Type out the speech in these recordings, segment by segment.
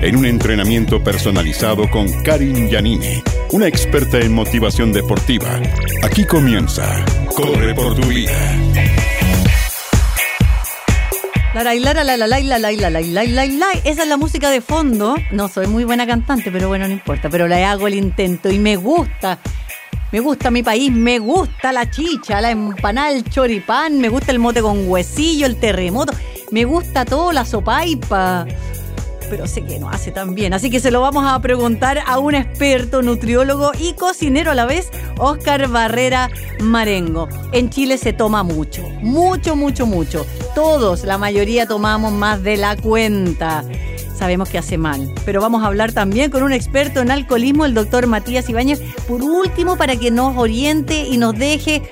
en un entrenamiento personalizado con Karin Giannini, una experta en motivación deportiva. Aquí comienza Corre por tu vida. Esa es la música de fondo. No soy muy buena cantante, pero bueno, no importa. Pero la hago el intento y me gusta. Me gusta mi país, me gusta la chicha, la empanada, el choripán, me gusta el mote con huesillo, el terremoto, me gusta todo, la sopaipa pero sé que no hace tan bien. Así que se lo vamos a preguntar a un experto nutriólogo y cocinero a la vez, Oscar Barrera Marengo. En Chile se toma mucho, mucho, mucho, mucho. Todos, la mayoría tomamos más de la cuenta. Sabemos que hace mal, pero vamos a hablar también con un experto en alcoholismo, el doctor Matías Ibáñez, por último, para que nos oriente y nos deje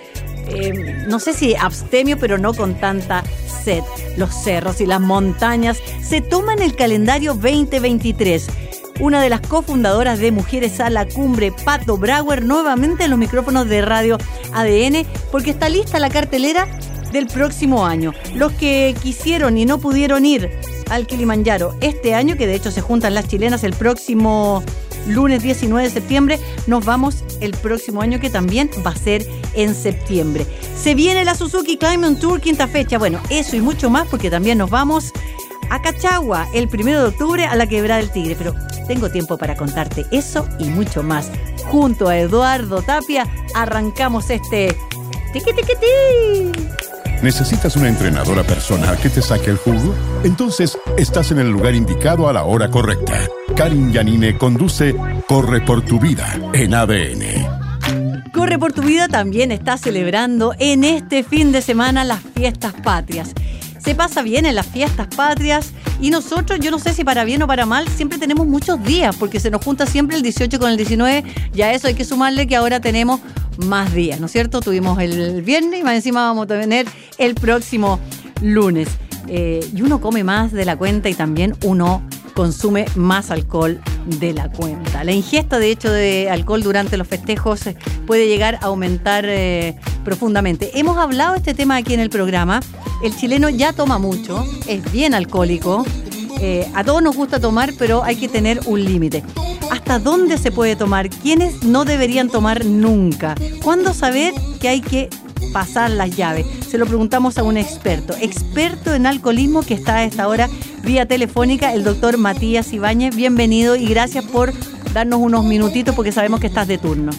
eh, no sé si abstemio, pero no con tanta sed. Los cerros y las montañas se toman el calendario 2023. Una de las cofundadoras de Mujeres a la Cumbre, Pato Brauer, nuevamente en los micrófonos de Radio ADN, porque está lista la cartelera del próximo año. Los que quisieron y no pudieron ir al Kilimanjaro este año, que de hecho se juntan las chilenas el próximo lunes 19 de septiembre. Nos vamos el próximo año que también va a ser en septiembre. Se viene la Suzuki Climate Tour quinta fecha. Bueno, eso y mucho más porque también nos vamos a Cachagua el primero de octubre a la Quebrada del Tigre. Pero tengo tiempo para contarte eso y mucho más. Junto a Eduardo Tapia arrancamos este tiqui tiqui. ¿Necesitas una entrenadora personal que te saque el jugo? Entonces estás en el lugar indicado a la hora correcta. Karin Yanine conduce Corre por tu vida en ADN. Corre por tu vida también está celebrando en este fin de semana las fiestas patrias. Se pasa bien en las fiestas patrias y nosotros, yo no sé si para bien o para mal, siempre tenemos muchos días porque se nos junta siempre el 18 con el 19 y a eso hay que sumarle que ahora tenemos más días, ¿no es cierto? Tuvimos el viernes y más encima vamos a tener el próximo lunes. Eh, y uno come más de la cuenta y también uno consume más alcohol de la cuenta. La ingesta, de hecho, de alcohol durante los festejos eh, puede llegar a aumentar eh, profundamente. Hemos hablado de este tema aquí en el programa. El chileno ya toma mucho, es bien alcohólico. a todos nos gusta tomar, pero hay que tener un límite. ¿Hasta dónde se puede tomar? ¿Quiénes no deberían tomar nunca? ¿Cuándo saber que hay que pasar las llaves? Se lo preguntamos a un experto, experto en alcoholismo que está a esta hora vía telefónica, el doctor Matías Ibáñez. Bienvenido y gracias por darnos unos minutitos porque sabemos que estás de turno.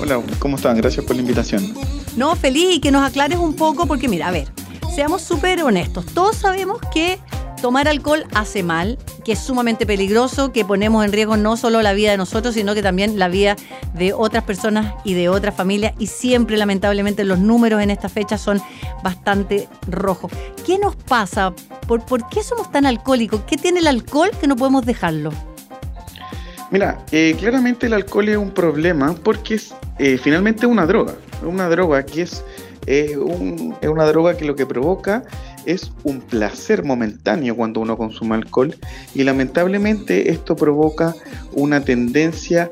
Hola, ¿cómo están? Gracias por la invitación. No, feliz y que nos aclares un poco porque mira, a ver, seamos súper honestos. Todos sabemos que tomar alcohol hace mal, que es sumamente peligroso, que ponemos en riesgo no solo la vida de nosotros, sino que también la vida de otras personas y de otras familias. Y siempre, lamentablemente, los números en esta fecha son bastante rojos. ¿Qué nos pasa? ¿Por, por qué somos tan alcohólicos? ¿Qué tiene el alcohol que no podemos dejarlo? Mira, eh, claramente el alcohol es un problema porque es eh, finalmente una droga. Una droga que es, es una droga que lo que provoca es un placer momentáneo cuando uno consume alcohol y lamentablemente esto provoca una tendencia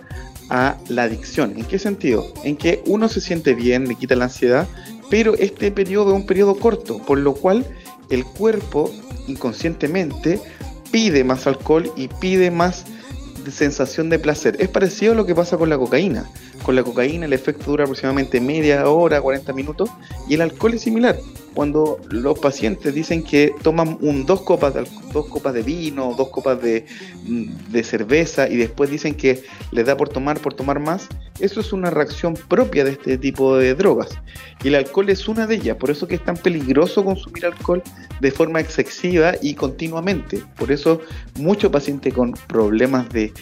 a la adicción. ¿En qué sentido? En que uno se siente bien, le quita la ansiedad, pero este periodo es un periodo corto, por lo cual el cuerpo inconscientemente pide más alcohol y pide más sensación de placer. Es parecido a lo que pasa con la cocaína. Con la cocaína el efecto dura aproximadamente media hora, 40 minutos, y el alcohol es similar cuando los pacientes dicen que toman un, dos, copas de, dos copas de vino, dos copas de, mm, de, cerveza y después dicen que les da por tomar, por tomar más, eso es una reacción propia de este tipo de drogas. Y el alcohol es una de ellas, por eso que es tan peligroso consumir alcohol de forma excesiva y continuamente. Por eso muchos pacientes con problemas de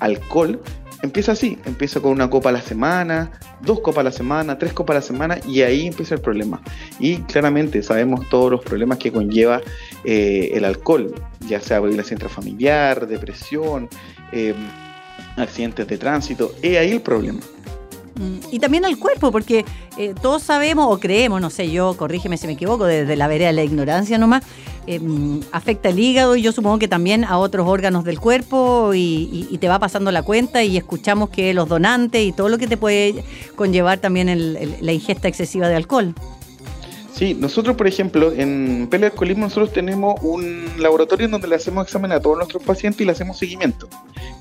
alcohol empieza así, empieza con una copa a la semana, dos copas a la semana, tres copas a la semana y ahí empieza el problema. Y claramente sabemos todos los problemas que conlleva eh, el alcohol, ya sea violencia intrafamiliar, depresión, em, accidentes de tránsito. Es ahí el problema. Mm, y también al cuerpo, porque eh, todos sabemos o creemos, no sé, yo, corrígeme si me equivoco, desde la vereda de la ignorancia nomás, eh, mm, afecta el hígado y yo supongo que también a otros órganos del cuerpo y, te va pasando la cuenta y escuchamos que los donantes y todo lo que te puede conllevar también la ingesta excesiva de alcohol. Sí, nosotros, por ejemplo, en Alcoholismo nosotros tenemos un laboratorio en donde le hacemos examen a todos nuestros pacientes y le hacemos seguimiento.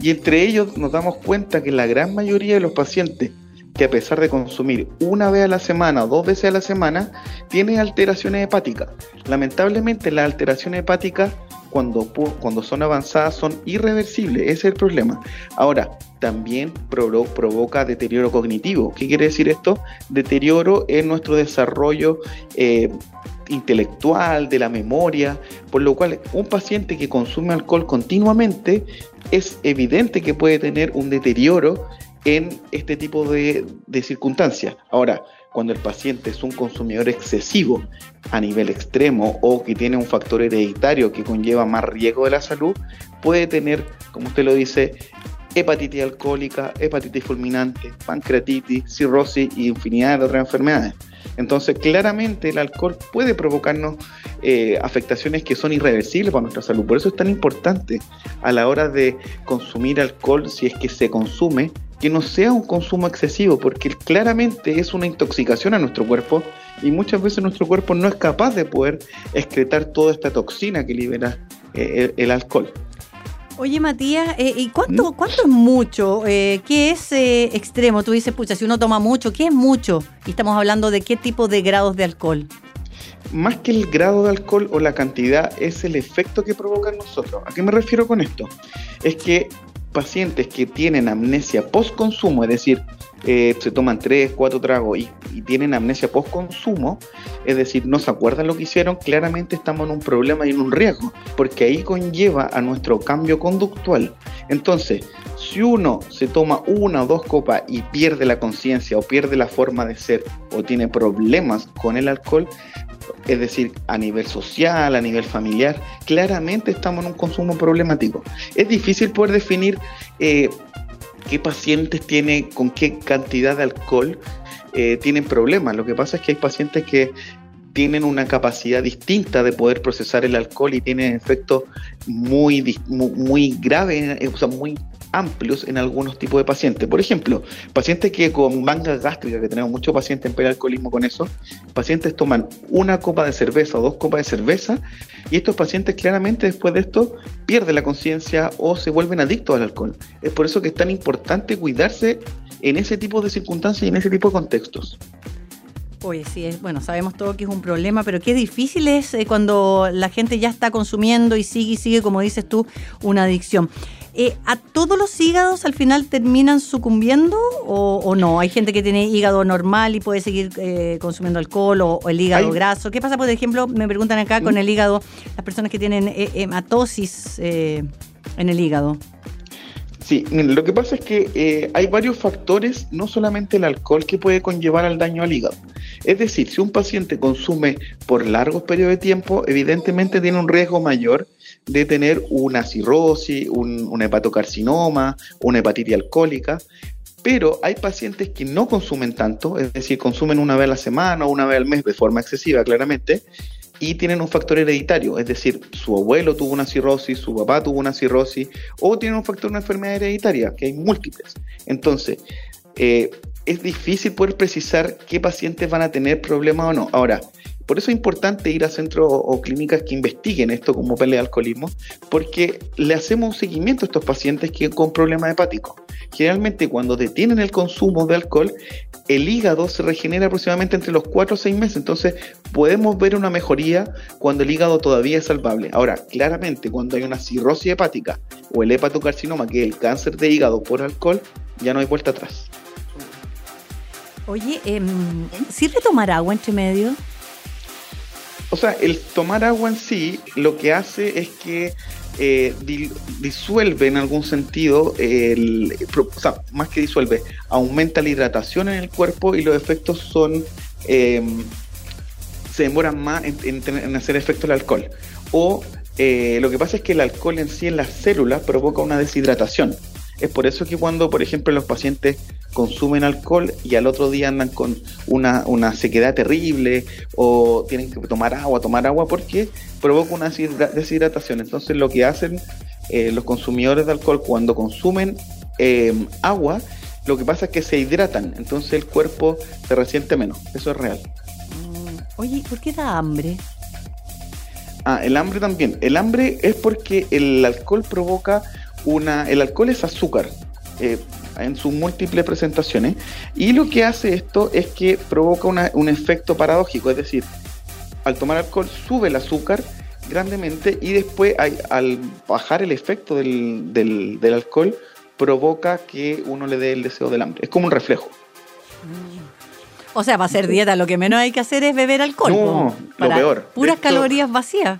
Y entre ellos nos damos cuenta que la gran mayoría de los pacientes que a pesar de consumir una vez a la semana o dos veces a la semana, tiene alteraciones hepáticas. Lamentablemente las alteraciones hepáticas cuando, cuando son avanzadas son irreversibles, ese es el problema. Ahora, también provoca deterioro cognitivo. ¿Qué quiere decir esto? Deterioro en nuestro desarrollo eh, intelectual, de la memoria, por lo cual un paciente que consume alcohol continuamente es evidente que puede tener un deterioro en este tipo de, circunstancias. Ahora, cuando el paciente es un consumidor excesivo a nivel extremo o que tiene un factor hereditario que conlleva más riesgo de la salud, puede tener, como usted lo dice, hepatitis alcohólica, hepatitis fulminante, pancreatitis, cirrosis y infinidad de otras enfermedades. Entonces, claramente el alcohol puede provocarnos eh, afectaciones que son irreversibles para nuestra salud. Por eso es tan importante a la hora de consumir alcohol, si es que se consume, que no sea un consumo excesivo, porque claramente es una intoxicación a nuestro cuerpo y muchas veces nuestro cuerpo no es capaz de poder excretar toda esta toxina que libera eh, el, alcohol. Oye, Matías, eh, ¿y cuánto, ¿Mm? cuánto es mucho? Eh, ¿Qué es extremo? Tú dices, pucha, si uno toma mucho, ¿qué es mucho? Y estamos hablando de qué tipo de grados de alcohol. Más que el grado de alcohol o la cantidad, es el efecto que provoca en nosotros. ¿A qué me refiero con esto? Es que pacientes que tienen amnesia post-consumo, es decir, eh, se toman 3, 4 tragos y, tienen amnesia post-consumo, es decir, no se acuerdan lo que hicieron, claramente estamos en un problema y en un riesgo, porque ahí conlleva a nuestro cambio conductual. Entonces, si uno se toma una o dos copas y pierde la conciencia o pierde la forma de ser o tiene problemas con el alcohol, es decir, a nivel social, a nivel familiar, claramente estamos en un consumo problemático. Es difícil poder definir eh, qué pacientes tienen, con qué cantidad de alcohol eh, tienen problemas. Lo que pasa es que hay pacientes que tienen una capacidad distinta de poder procesar el alcohol y tienen efectos muy, muy, muy graves, o sea, muy amplios en algunos tipos de pacientes. Por ejemplo, pacientes que con manga gástrica, que tenemos muchos pacientes en alcoholismo con eso, pacientes toman una copa de cerveza o dos copas de cerveza y estos pacientes claramente después de esto pierden la conciencia o se vuelven adictos al alcohol. Es por eso que es tan importante cuidarse en ese tipo de circunstancias y en ese tipo de contextos. Oye, sí, es, bueno, sabemos todo que es un problema, pero qué difícil es eh, cuando la gente ya está consumiendo y sigue y sigue, como dices tú, una adicción. Eh, ¿A todos los hígados al final terminan sucumbiendo o, no? Hay gente que tiene hígado normal y puede seguir eh, consumiendo alcohol o, el hígado graso. ¿Qué pasa, por ejemplo, me preguntan acá con el hígado, las personas que tienen hematosis en el hígado? Sí, lo que pasa es que eh, hay varios factores, no solamente el alcohol, que puede conllevar al daño al hígado. Es decir, si un paciente consume por largos periodos de tiempo, evidentemente tiene un riesgo mayor de tener una cirrosis, un, hepatocarcinoma, una hepatitis alcohólica, pero hay pacientes que no consumen tanto, es decir, consumen una vez a la semana o una vez al mes de forma excesiva, claramente, y tienen un factor hereditario, es decir, su abuelo tuvo una cirrosis, su papá tuvo una cirrosis, o tienen un factor de una enfermedad hereditaria, que hay múltiples. Entonces, eh, es difícil poder precisar qué pacientes van a tener problemas o no. Ahora, por eso es importante ir a centros o clínicas que investiguen esto como pelea alcoholismo, porque le hacemos un seguimiento a estos pacientes que con problemas hepáticos. Generalmente cuando detienen el consumo de alcohol, el hígado se regenera aproximadamente entre los 4 o 6 meses, entonces podemos ver una mejoría cuando el hígado todavía es salvable. Ahora, claramente cuando hay una cirrosis hepática o el hepatocarcinoma, que es el cáncer de hígado por alcohol, ya no hay vuelta atrás. Oye, eh, ¿sirve tomar agua entre medio? O sea, el tomar agua en sí lo que hace es que eh, disuelve en algún sentido, el, o sea, más que disuelve, aumenta la hidratación en el cuerpo y los efectos son, em, se demoran más en, hacer efecto el alcohol. O eh, lo que pasa es que el alcohol en sí en las células provoca una deshidratación. Es por eso que cuando, por ejemplo, los pacientes consumen alcohol y al otro día andan con una, una sequedad terrible o tienen que tomar agua, tomar agua, porque provoca una deshidratación. Entonces lo que hacen eh, los consumidores de alcohol cuando consumen eh, agua, lo que pasa es que se hidratan, entonces el cuerpo se resiente menos. Eso es real. Mm, oye, ¿por qué da hambre? Ah, el hambre también. El hambre es porque el alcohol provoca una... El alcohol es azúcar. Eh, en sus múltiples presentaciones y lo que hace esto es que provoca un efecto paradójico, es decir, al tomar alcohol sube el azúcar grandemente y después al bajar el efecto del, del, alcohol provoca que uno le dé el deseo del hambre. Es como un reflejo. O sea, para hacer dieta lo que menos hay que hacer es beber alcohol. No, lo peor. Puras calorías vacías.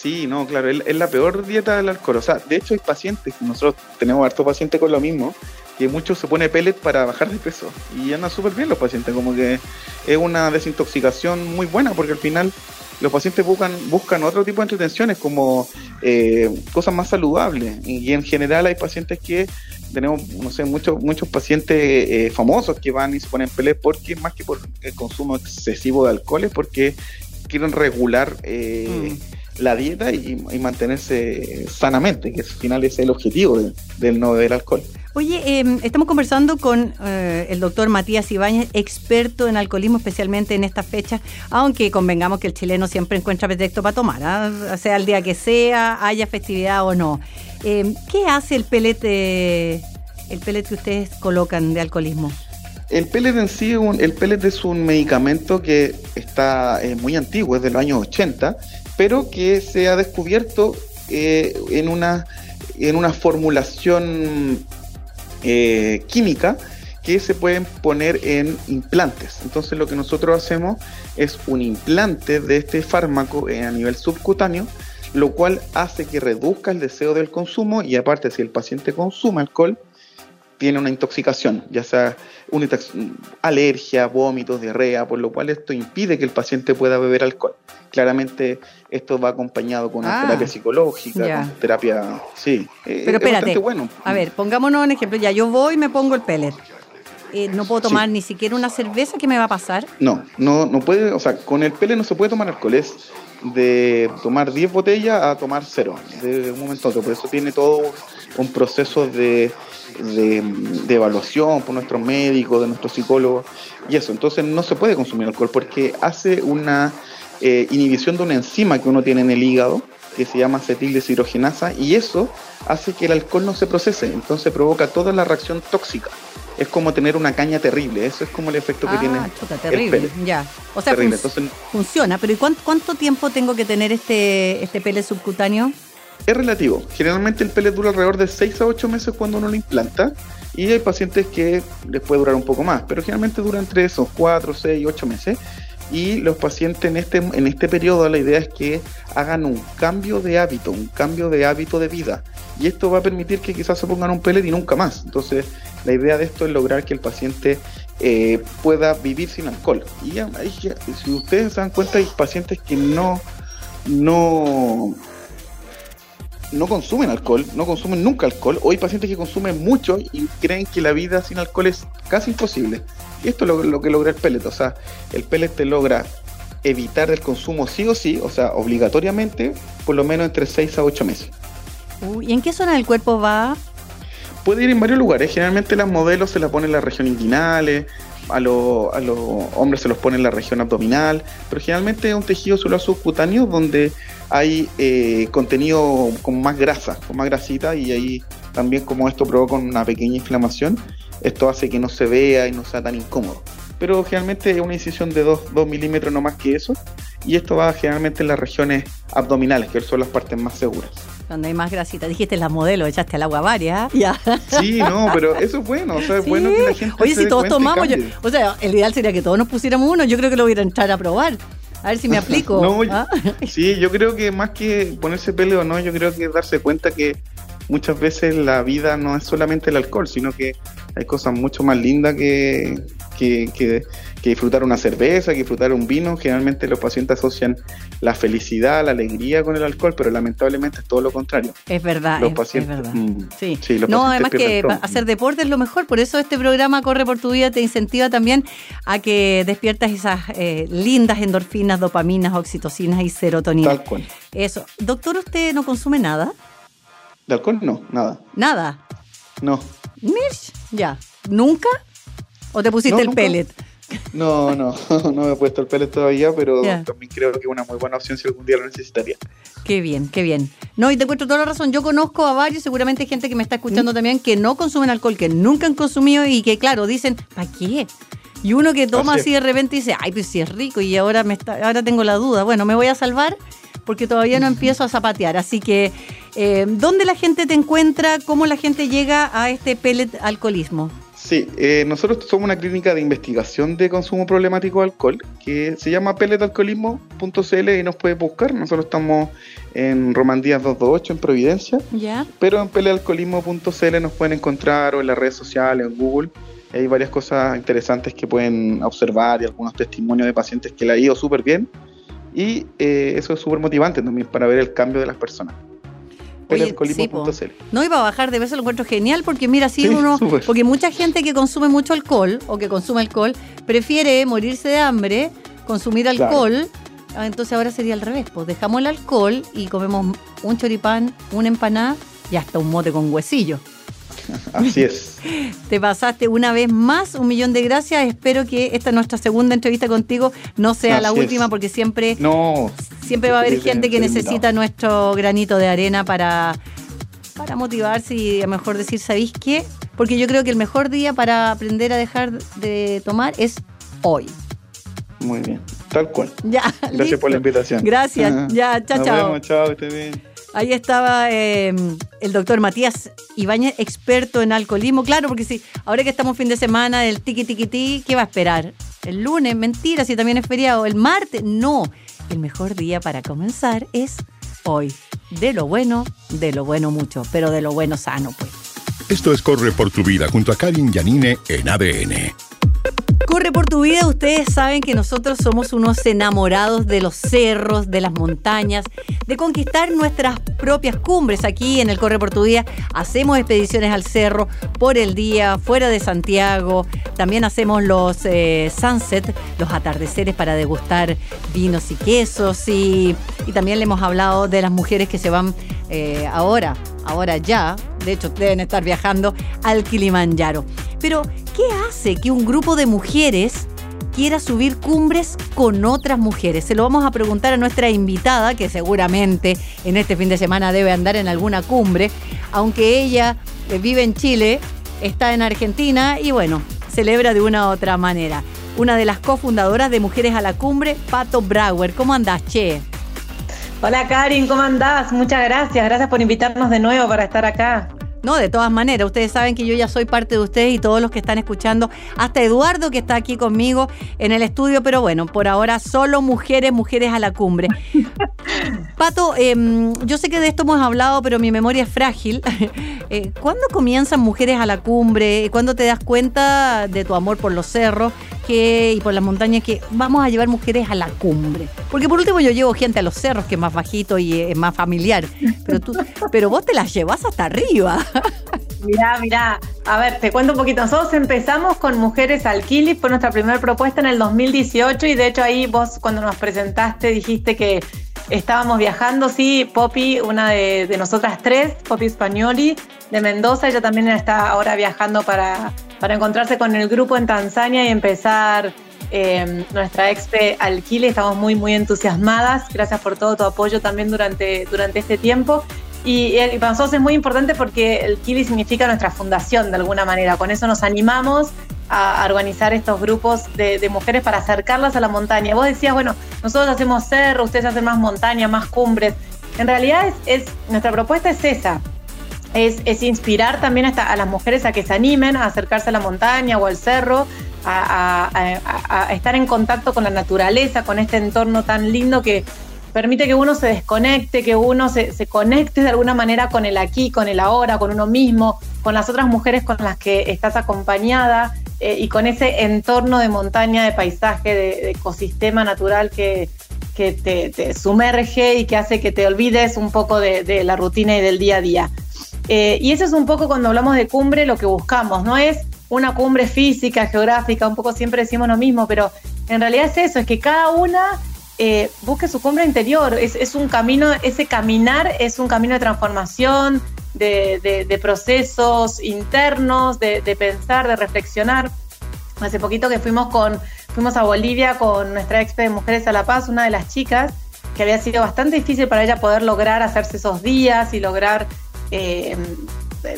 Sí, no, claro, es, la peor dieta del alcohol. O sea, de hecho hay pacientes, nosotros tenemos hartos pacientes con lo mismo, que muchos se pone pellet para bajar de peso y andan súper bien los pacientes, como que es una desintoxicación muy buena porque al final los pacientes buscan, buscan otro tipo de entretenciones como eh, cosas más saludables y en general hay pacientes que tenemos, no sé, muchos muchos pacientes eh, famosos que van y se ponen pellet porque más que por el consumo excesivo de alcoholes porque quieren regular eh, mm. La dieta y, mantenerse sanamente, que al final es el objetivo del no beber alcohol. Oye, em, estamos conversando con eh, el doctor Matías Ibáñez, experto en alcoholismo, especialmente en estas fechas, aunque convengamos que el chileno siempre encuentra pretexto para tomar, ¿ah? sea el día que sea, haya festividad o no. Em, ¿Qué hace el pellet, el pellet que ustedes colocan de alcoholismo? El pellet en sí, el pellet es un medicamento que está eh, muy antiguo, es de los años 80, pero que se ha descubierto eh, en una en una formulación eh, química que se pueden poner en implantes. Entonces lo que nosotros hacemos es un implante de este fármaco eh, a nivel subcutáneo, lo cual hace que reduzca el deseo del consumo y aparte si el paciente consume alcohol, tiene una intoxicación, ya sea una alergia, vómitos, diarrea, por lo cual esto impide que el paciente pueda beber alcohol. Claramente esto va acompañado con una ah, terapia psicológica, con terapia, sí. Eh, Pero espérate, bueno. a ver, pongámonos un ejemplo, ya yo voy y me pongo el pellet. Eh, no puedo tomar ni siquiera una cerveza, ¿qué me va a pasar? No, no, no puede, o sea, con el pellet no se puede tomar alcohol, es de tomar 10 botellas a tomar cero, de un momento a otro, por eso tiene todo un proceso de de, evaluación por nuestros médicos, de nuestros psicólogos y eso. Entonces no se puede consumir alcohol porque hace una eh, inhibición de una enzima que uno tiene en el hígado que se llama acetildeshidrogenasa y eso hace que el alcohol no se procese, entonces provoca toda la reacción tóxica. Es como tener una caña terrible, eso es como el efecto que ah, tiene. terrible, ya. O sea, funciona, pero ¿y cuánto, tiempo tengo que tener este, este pele subcutáneo? Es relativo. Generalmente el pellet dura alrededor de 6 a 8 meses cuando uno lo implanta y hay pacientes que les puede durar un poco más, pero generalmente duran entre esos 4, 6, 8 meses. Y los pacientes en este, en este periodo la idea es que hagan un cambio de hábito, un cambio de hábito de vida. Y esto va a permitir que quizás se pongan un pellet y nunca más. Entonces la idea de esto es lograr que el paciente eh, pueda vivir sin alcohol. Y si ustedes se dan cuenta hay pacientes que no, no no consumen alcohol, no consumen nunca alcohol, o hay pacientes que consumen mucho y creen que la vida sin alcohol es casi imposible. Y esto es lo, que logra el pellet, o sea, el pellet te logra evitar el consumo sí o sí, o sea, obligatoriamente, por lo menos entre 6 a 8 meses. ¿Y en qué zona del cuerpo va? Puede ir en varios lugares, generalmente las modelos se la ponen en la región inguinales, a, los hombres se los pone en la región abdominal, pero generalmente es un tejido celular subcutáneo donde hay eh, contenido con más grasa, con más grasita y ahí también como esto provoca una pequeña inflamación, esto hace que no se vea y no sea tan incómodo. Pero generalmente es una incisión de 2, milímetros no más que eso y esto va generalmente en las regiones abdominales, que son las partes más seguras. Donde hay más grasita. Dijiste la modelo, echaste al agua varias. Ya. Sí, no, pero eso es bueno. O sea, es bueno que la gente. Oye, si todos tomamos, o sea, el ideal sería que todos nos pusiéramos uno. Yo creo que lo voy a entrar a probar. A ver si me aplico. no, ¿Ah? Sí, yo creo que más que ponerse pelo o no, yo creo que darse cuenta que muchas veces la vida no es solamente el alcohol, sino que hay cosas mucho más lindas que, que, que, disfrutar una cerveza, que disfrutar un vino. Generalmente los pacientes asocian la felicidad, la alegría con el alcohol, pero lamentablemente es todo lo contrario. Es verdad, los es, pacientes, verdad. mm, sí. sí, los no, además que todo. hacer deporte es lo mejor, por eso este programa Corre por tu vida te incentiva también a que despiertas esas eh, lindas endorfinas, dopaminas, oxitocinas y serotonina. Tal cual. Eso. Doctor, ¿usted no consume nada? De alcohol no, nada. Nada. No. Mirch, ya. ¿Nunca? ¿O te pusiste No, el pellet? No, no, no me he puesto el pellet todavía, pero también creo que es una muy buena opción si algún día lo necesitaría. Qué bien, qué bien. No, y te encuentro toda la razón. Yo conozco a varios, seguramente hay gente que me está ¿Mm? escuchando también, que no consumen alcohol, que nunca han consumido y que, claro, dicen, ¿para qué? Y uno que toma Así así, de repente dice, ay, pues sí es rico y ahora, me está, ahora tengo la duda. Bueno, me voy a salvar porque todavía no empiezo a zapatear. Así que, eh, ¿dónde la gente te encuentra? ¿Cómo la gente llega a este pellet alcoholismo? Sí, eh, nosotros somos una clínica de investigación de consumo problemático de alcohol que se llama pelletalcoholismo.cl y nos puede buscar. Nosotros estamos en Romandías 228 en Providencia, ¿Ya? pero en pelletalcoholismo.cl nos pueden encontrar o en las redes sociales, en Google. Hay varias cosas interesantes que pueden observar y algunos testimonios de pacientes que le ha ido súper bien. Y eh, eso es súper motivante también para ver el cambio de las personas. No iba a bajar de peso, lo encuentro genial porque mira, si Sí, uno, porque mucha gente que consume mucho alcohol o que consume alcohol prefiere morirse de hambre, consumir Claro. alcohol. Ah, Entonces ahora sería al revés, pues dejamos el alcohol y comemos un choripán, una empanada y hasta un mote con huesillo. Así es. Te pasaste una vez más, un millón de gracias. Espero que esta nuestra segunda entrevista contigo no sea la es. última porque siempre No. Siempre va a haber gente que necesita nuestro granito de arena para, para motivarse y a lo mejor decir, ¿sabéis qué? Porque yo creo que el mejor día para aprender a dejar de tomar es hoy. Muy bien. Tal cual. Ya, Gracias listo. por la invitación. Gracias. Ya, chao, Nos chao. vemos, chao, que estés bien. Ahí estaba eh, el doctor Matías Ibáñez, experto en alcoholismo. Claro, porque si ahora que estamos fin de semana del tiki tiki ti, ¿qué va a esperar? El lunes, mentira, si también es feriado. El martes, no. El mejor día para comenzar es hoy. De lo bueno, de lo bueno mucho, pero de lo bueno sano, pues. Esto es Corre por tu vida junto a Karin Yanine en ADN. Corre por tu vida, ustedes saben que nosotros somos unos enamorados de los cerros, de las montañas, de conquistar nuestras propias cumbres. Aquí en el Corre por tu vida hacemos expediciones al cerro por el día, fuera de Santiago. También hacemos los eh, sunset, los atardeceres para degustar vinos y quesos. Y, y también le hemos hablado de las mujeres que se van eh, ahora, ahora ya, de hecho deben estar viajando al Kilimanjaro. Pero, ¿qué hace que un grupo de mujeres quiera subir cumbres con otras mujeres? Se lo vamos a preguntar a nuestra invitada, que seguramente en este fin de semana debe andar en alguna cumbre, aunque ella eh, vive en Chile, está en Argentina y bueno, celebra de una u otra manera. Una de las cofundadoras de Mujeres a la Cumbre, Pato Brauer. ¿Cómo andás, Che? Hola Karin, ¿cómo andás? Muchas gracias, gracias por invitarnos de nuevo para estar acá. No, de todas maneras, ustedes saben que yo ya soy parte de ustedes y todos los que están escuchando, hasta Eduardo que está aquí conmigo en el estudio, pero bueno, por ahora solo mujeres, mujeres a la cumbre. Pato, em, yo sé que de esto hemos hablado, pero mi memoria es frágil. Eh, ¿Cuándo comienzan mujeres a la cumbre? ¿Cuándo te das cuenta de tu amor por los cerros y por las montañas que vamos a llevar mujeres a la cumbre? Porque por último yo llevo gente a los cerros que es más bajito y es más familiar, pero, tú, pero vos te las llevas hasta arriba. Mirá, mirá, a ver, te cuento un poquito. Nosotros empezamos con Mujeres al Kili, fue nuestra primera propuesta en el 2018 y de hecho ahí vos cuando nos presentaste dijiste que estábamos viajando, sí, Poppy, una de, de nosotras tres, Poppy Spagnoli, de Mendoza, ella también está ahora viajando para, para encontrarse con el grupo en Tanzania y empezar eh, nuestra expe al Kili. Estamos muy, muy entusiasmadas. Gracias por todo tu apoyo también durante, durante este tiempo. Y, y para nosotros es muy importante porque el Kili significa nuestra fundación de alguna manera. Con eso nos animamos a, organizar estos grupos de, mujeres para acercarlas a la montaña. Vos decías, bueno, nosotros hacemos cerro, ustedes hacen más montaña, más cumbres. En realidad es nuestra propuesta es esa. Es, inspirar también a las mujeres a que se animen a acercarse a la montaña o al cerro, a, estar en contacto con la naturaleza, con este entorno tan lindo que, permite que uno se desconecte, que uno se, se, conecte de alguna manera con el aquí, con el ahora, con uno mismo, con las otras mujeres con las que estás acompañada. eh, y con ese entorno de montaña, de paisaje, de, ecosistema natural que, te, sumerge y que hace que te olvides un poco de, la rutina y del día a día. Eh, y eso es un poco cuando hablamos de cumbre lo que buscamos, no es una cumbre física, geográfica, un poco siempre decimos lo mismo, pero en realidad es eso, es que cada una eh, busque su cumbre interior, es, es, un camino, ese caminar es un camino de transformación, de, procesos internos, de, pensar, de reflexionar. Hace poquito que fuimos con, fuimos a Bolivia con nuestra expe de Mujeres a la Paz, una de las chicas, que había sido bastante difícil para ella poder lograr hacerse esos días y lograr eh,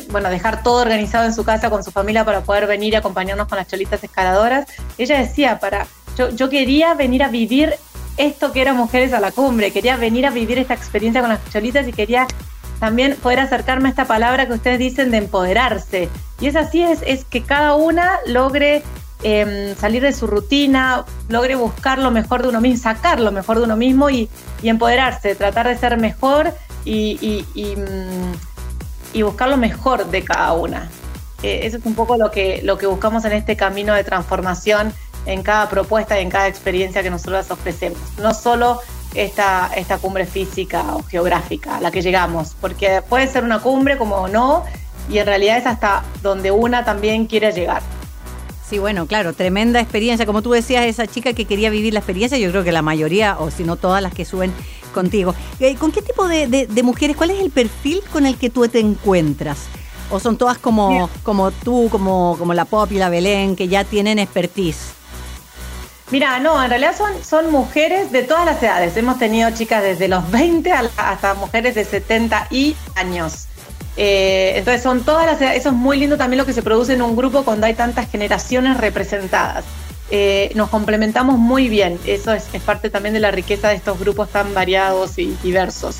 bueno, dejar todo organizado en su casa con su familia para poder venir y acompañarnos con las cholitas escaladoras. Ella decía, para, yo, yo quería venir a vivir esto que era Mujeres a la Cumbre, quería venir a vivir esta experiencia con las cholitas y quería también poder acercarme a esta palabra que ustedes dicen de empoderarse. Y es así, es, es que cada una logre em, salir de su rutina, logre buscar lo mejor de uno mismo, sacar lo mejor de uno mismo y, empoderarse, tratar de ser mejor y, mm, y, buscar lo mejor de cada una. Eh, eso es un poco lo que, lo que buscamos en este camino de transformación en cada propuesta y en cada experiencia que nosotros ofrecemos. No solo esta, esta cumbre física o geográfica a la que llegamos, porque puede ser una cumbre como no, y en realidad es hasta donde una también quiere llegar. Sí, bueno, claro, tremenda experiencia. Como tú decías, esa chica que quería vivir la experiencia, yo creo que la mayoría, o si no todas las que suben contigo. Eh, ¿Con qué tipo de, mujeres, cuál es el perfil con el que tú te encuentras? ¿O son todas como, como tú, como, como la Pop y la Belén, que ya tienen expertise? Mira, no, en realidad son, son mujeres de todas las edades. Hemos tenido chicas desde los 20 hasta mujeres de 70 y años. Eh, entonces son todas las edades. Eso es muy lindo también lo que se produce en un grupo cuando hay tantas generaciones representadas. Eh, nos complementamos muy bien. Eso es, es, parte también de la riqueza de estos grupos tan variados y diversos.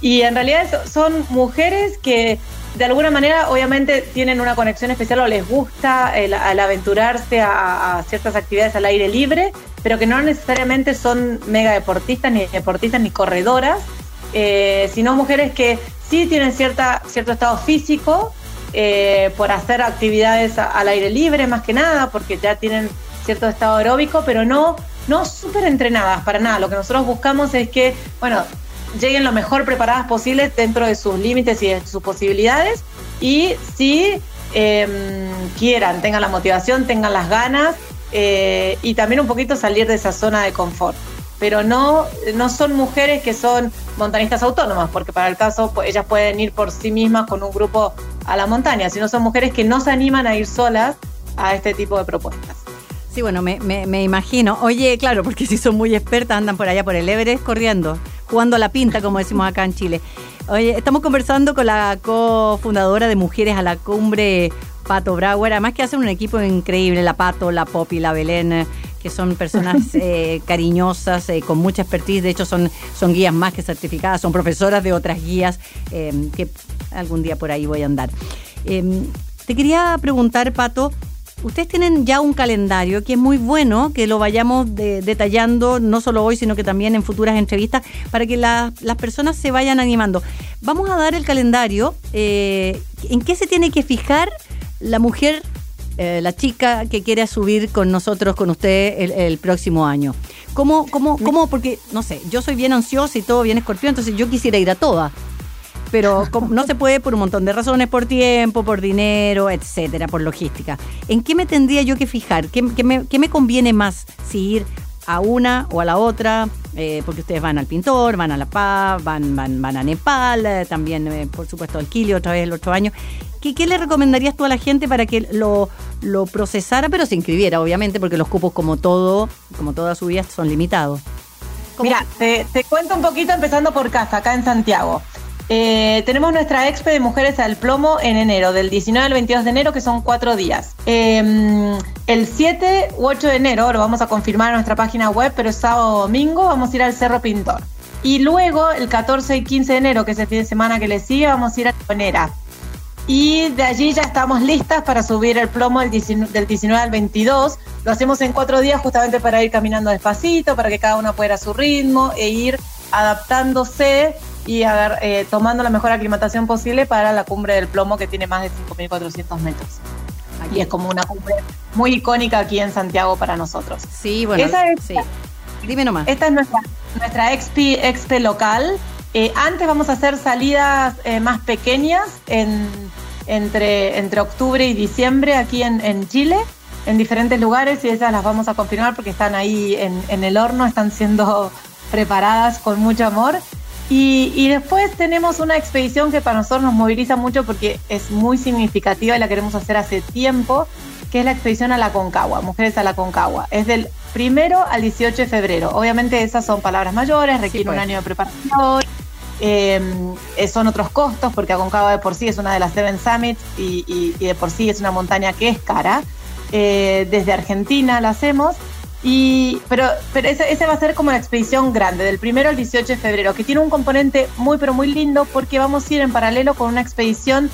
Y en realidad son mujeres que de alguna manera obviamente tienen una conexión especial o les gusta el, aventurarse a, ciertas actividades al aire libre, pero que no necesariamente son mega deportistas, ni deportistas, ni corredoras, eh, sino mujeres que sí tienen cierta, cierto estado físico eh, por hacer actividades al aire libre más que nada, porque ya tienen cierto estado aeróbico, pero no, no súper entrenadas para nada. Lo que nosotros buscamos es que, bueno, lleguen lo mejor preparadas posibles dentro de sus límites y de sus posibilidades. Y si em, quieran, tengan la motivación, tengan las ganas eh, y también un poquito salir de esa zona de confort. Pero no, no son mujeres que son montañistas autónomas, porque para el caso pues, ellas pueden ir por sí mismas con un grupo a la montaña, sino son mujeres que no se animan a ir solas a este tipo de propuestas. Sí, bueno, me, me imagino. Oye, claro, porque si son muy expertas, andan por allá por el Everest corriendo jugando a la pinta, como decimos acá en Chile. Oye, estamos conversando con la cofundadora de Mujeres a la Cumbre, Pato Brauer. Además que hacen un equipo increíble, la Pato, la Popi, la Belén, que son personas eh, cariñosas, eh, con mucha expertise. De hecho, son, son guías más que certificadas, son profesoras de otras guías eh, que algún día por ahí voy a andar. te quería preguntar, Pato, Ustedes tienen ya un calendario que es muy bueno que lo vayamos detallando, no solo hoy, sino que también en futuras entrevistas, para que las personas se vayan animando. Vamos a dar el calendario. Eh, ¿En qué se tiene que fijar la mujer, eh, la chica que quiere subir con nosotros, con usted el, próximo año? ¿Cómo, cómo, cómo? Porque, no sé, yo soy bien ansiosa y todo bien escorpión, entonces yo quisiera ir a todas pero no se puede por un montón de razones, por tiempo, por dinero, etcétera, por logística. ¿En qué me tendría yo que fijar? ¿Qué, me, conviene más? Si ir a una o a la otra, eh, porque ustedes van al pintor, van a La Paz, van, van, van a Nepal, eh, también, eh, por supuesto, al Kili otra vez el otro año. ¿Qué, ¿Qué, le recomendarías tú a la gente para que lo, lo procesara, pero se inscribiera, obviamente, porque los cupos, como todo, como toda su vida, son limitados? Mira, te, te, cuento un poquito empezando por casa, acá en Santiago. Eh, tenemos nuestra expo de Mujeres al Plomo en enero, del 19 al 22 de enero, que son cuatro días. Em, el 7 u 8 de enero, lo vamos a confirmar en nuestra página web, pero sábado o domingo vamos a ir al Cerro Pintor. Y luego, el 14 y 15 de enero, que es el fin de semana que le sigue, vamos a ir a Ponera. Y de allí ya estamos listas para subir el plomo del 19, al 22. Lo hacemos en cuatro días justamente para ir caminando despacito, para que cada uno pueda ir a su ritmo e ir adaptándose y eh, tomando la mejor aclimatación posible para la cumbre del plomo que tiene más de 5.400 metros. y es como una cumbre muy icónica aquí en Santiago para nosotros. Sí, bueno, Esa es- sí. Dime nomás. Esta es nuestra, nuestra expi, expe local. Eh, antes vamos a hacer salidas eh, más pequeñas en, entre, entre octubre y diciembre aquí en, en Chile, en diferentes lugares, y esas las vamos a confirmar porque están ahí en, en el horno, están siendo preparadas con mucho amor. Y, y después tenemos una expedición que para nosotros nos moviliza mucho porque es muy significativa y la queremos hacer hace tiempo, que es la expedición a la Concagua, Mujeres a la Concagua. Es del primero al 18 de febrero. Obviamente esas son palabras mayores, requiere pues. un año de preparación, eh, eh, son otros costos porque Aconcagua de por sí es una de las Seven Summits y, y- y de por sí es una montaña que es cara. Eh, desde Argentina la hacemos. Y, pero pero esa va a ser como la expedición grande, del primero al 18 de febrero, que tiene un componente muy, pero muy lindo porque vamos a ir en paralelo con una expedición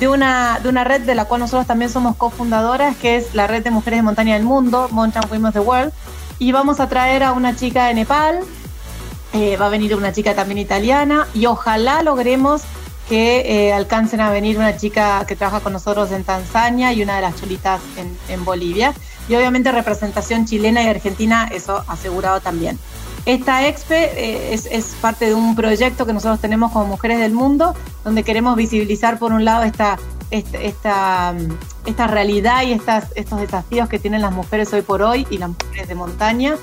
de una, de una red de la cual nosotros también somos cofundadoras, que es la red de mujeres de montaña del mundo, Mountain Women of the World. Y vamos a traer a una chica de Nepal, eh, va a venir una chica también italiana y ojalá logremos que eh, alcancen a venir una chica que trabaja con nosotros en Tanzania y una de las cholitas en, en Bolivia. Y obviamente representación chilena y argentina, eso asegurado también. Esta EXPE eh, es, es parte de un proyecto que nosotros tenemos como Mujeres del Mundo, donde queremos visibilizar por un lado esta, esta, esta, esta realidad y estas, estos desafíos que tienen las mujeres hoy por hoy y las mujeres de montaña,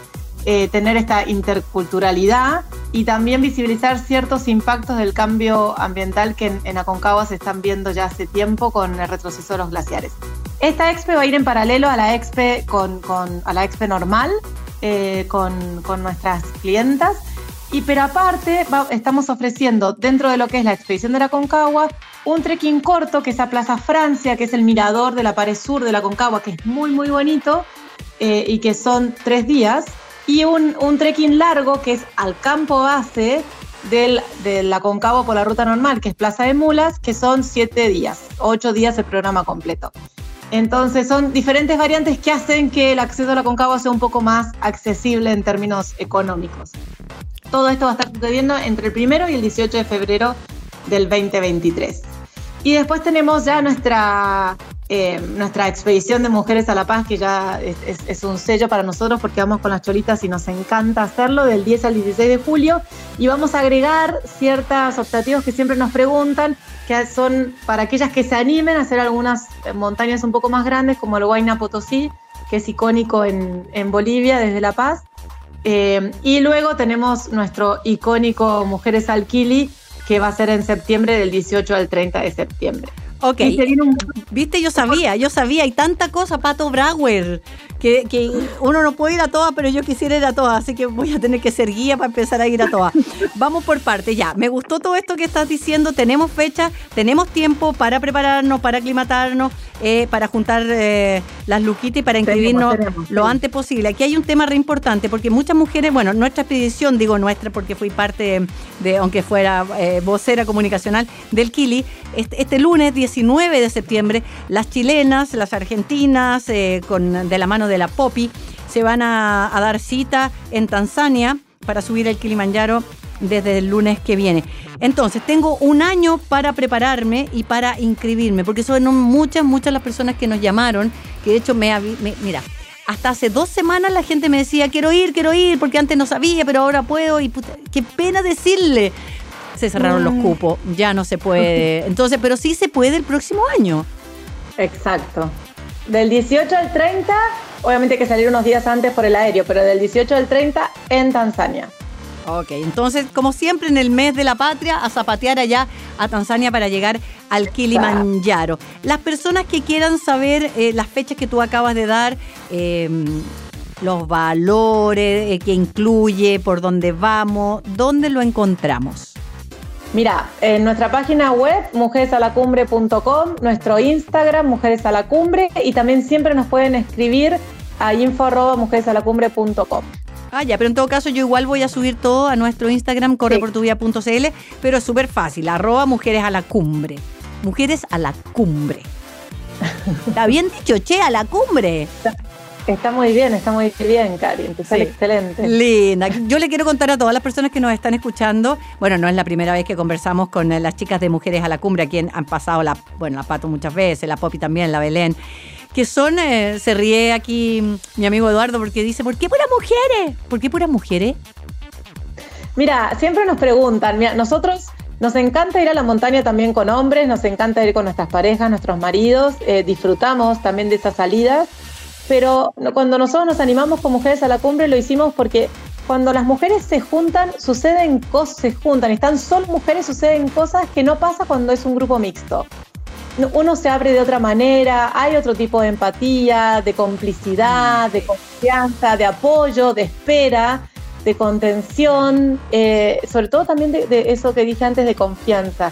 eh, tener esta interculturalidad y también visibilizar ciertos impactos del cambio ambiental que en, en Aconcagua se están viendo ya hace tiempo con el retroceso de los glaciares. Esta expe va a ir en paralelo a la expe, con, con- a la normal, eh, con, con nuestras clientas. Y pero aparte va- estamos ofreciendo dentro de lo que es la expedición de la Concagua un trekking corto que es a Plaza Francia, que es el mirador de la pared sur de la Concagua, que es muy muy bonito eh, y que son tres días. Y un, un trekking largo que es al campo base del, de la Concagua por la ruta normal, que es Plaza de Mulas, que son siete días, ocho días el programa completo. Entonces son diferentes variantes que hacen que el acceso a la Concagua sea un poco más accesible en términos económicos. Todo esto va a estar sucediendo entre el primero y el 18 de febrero del 2023. Y después tenemos ya nuestra, eh, nuestra expedición de Mujeres a la Paz, que ya es, un sello para nosotros porque vamos con las cholitas y nos encanta hacerlo del 10 al 16 de julio. Y vamos a agregar ciertos optativos que siempre nos preguntan, que son para aquellas que se animen a hacer algunas montañas un poco más grandes, como el Huayna Potosí, que es icónico en, en Bolivia desde La Paz. Eh, y luego tenemos nuestro icónico Mujeres al Kili, que va a ser en septiembre, del 18 al 30 de septiembre. Ok. Un- Viste, yo sabía, yo sabía, hay tanta cosa, Pato Brauer, que, que uno no puede ir a todas, pero yo quisiera ir a todas, así que voy a tener que ser guía para empezar a ir a todas. Vamos por partes, ya. Me gustó todo esto que estás diciendo, tenemos fecha, tenemos tiempo para prepararnos, para aclimatarnos, eh, para juntar eh, las luquitas y para inscribirnos tenemos, lo sí. antes posible. Aquí hay un tema re importante, porque muchas mujeres, bueno, nuestra expedición, digo nuestra porque fui parte de, aunque fuera eh, vocera comunicacional del Kili, este, este lunes 19 de septiembre, las chilenas, las argentinas, con, de la mano de la Popi, se van a, a dar cita en Tanzania para subir el Kilimanjaro desde el lunes que viene. Entonces, tengo un año para prepararme y para inscribirme, porque son muchas, muchas las personas que nos llamaron, que de hecho me, me- mira, hasta hace dos semanas la gente me decía, quiero ir, quiero ir, porque antes no sabía, pero ahora puedo, y puta, qué pena decirle. Se cerraron los cupos, ya no se puede. Entonces, pero sí se puede el próximo año. Exacto. Del 18 al 30, obviamente hay que salir unos días antes por el aéreo, pero del 18 al 30 en Tanzania. Ok, entonces, como siempre, en el mes de la patria, a zapatear allá a Tanzania para llegar al Kilimanjaro. Las personas que quieran saber eh, las fechas que tú acabas de dar, eh, los valores eh, que incluye, por dónde vamos, ¿dónde lo encontramos? Mira, en nuestra página web, mujeresalacumbre.com, nuestro Instagram, Mujeres a la Cumbre, y también siempre nos pueden escribir a info.mujeresalacumbre.com. Ah, ya, pero en todo caso yo igual voy a subir todo a nuestro Instagram, correportuvida.cl, pero es súper fácil, arroba mujeres a la cumbre. Mujeres a la cumbre. Está bien dicho, che, a la cumbre. Está muy bien, está muy bien, Karin, te sale Sí. excelente. Linda. Yo le quiero contar a todas las personas que nos están escuchando, bueno, no es la primera vez que conversamos con eh, las chicas de Mujeres a la Cumbre, a quien han pasado la, bueno, la Pato muchas veces, la Popi también, la Belén, que son, eh, se ríe aquí mi amigo Eduardo porque dice, ¿por qué puras mujeres? ¿Por qué puras mujeres? Mira, siempre nos preguntan, mira, nosotros nos encanta ir a la montaña también con hombres, nos encanta ir con nuestras parejas, nuestros maridos, eh, disfrutamos también de esas salidas, pero cuando nosotros nos animamos con mujeres a la cumbre lo hicimos porque cuando las mujeres se juntan, suceden cosas, se juntan, están solo mujeres, suceden cosas que no pasa cuando es un grupo mixto. Uno se abre de otra manera, hay otro tipo de empatía, de complicidad, de confianza, de apoyo, de espera de contención, eh, sobre todo también de, eso que dije antes de confianza.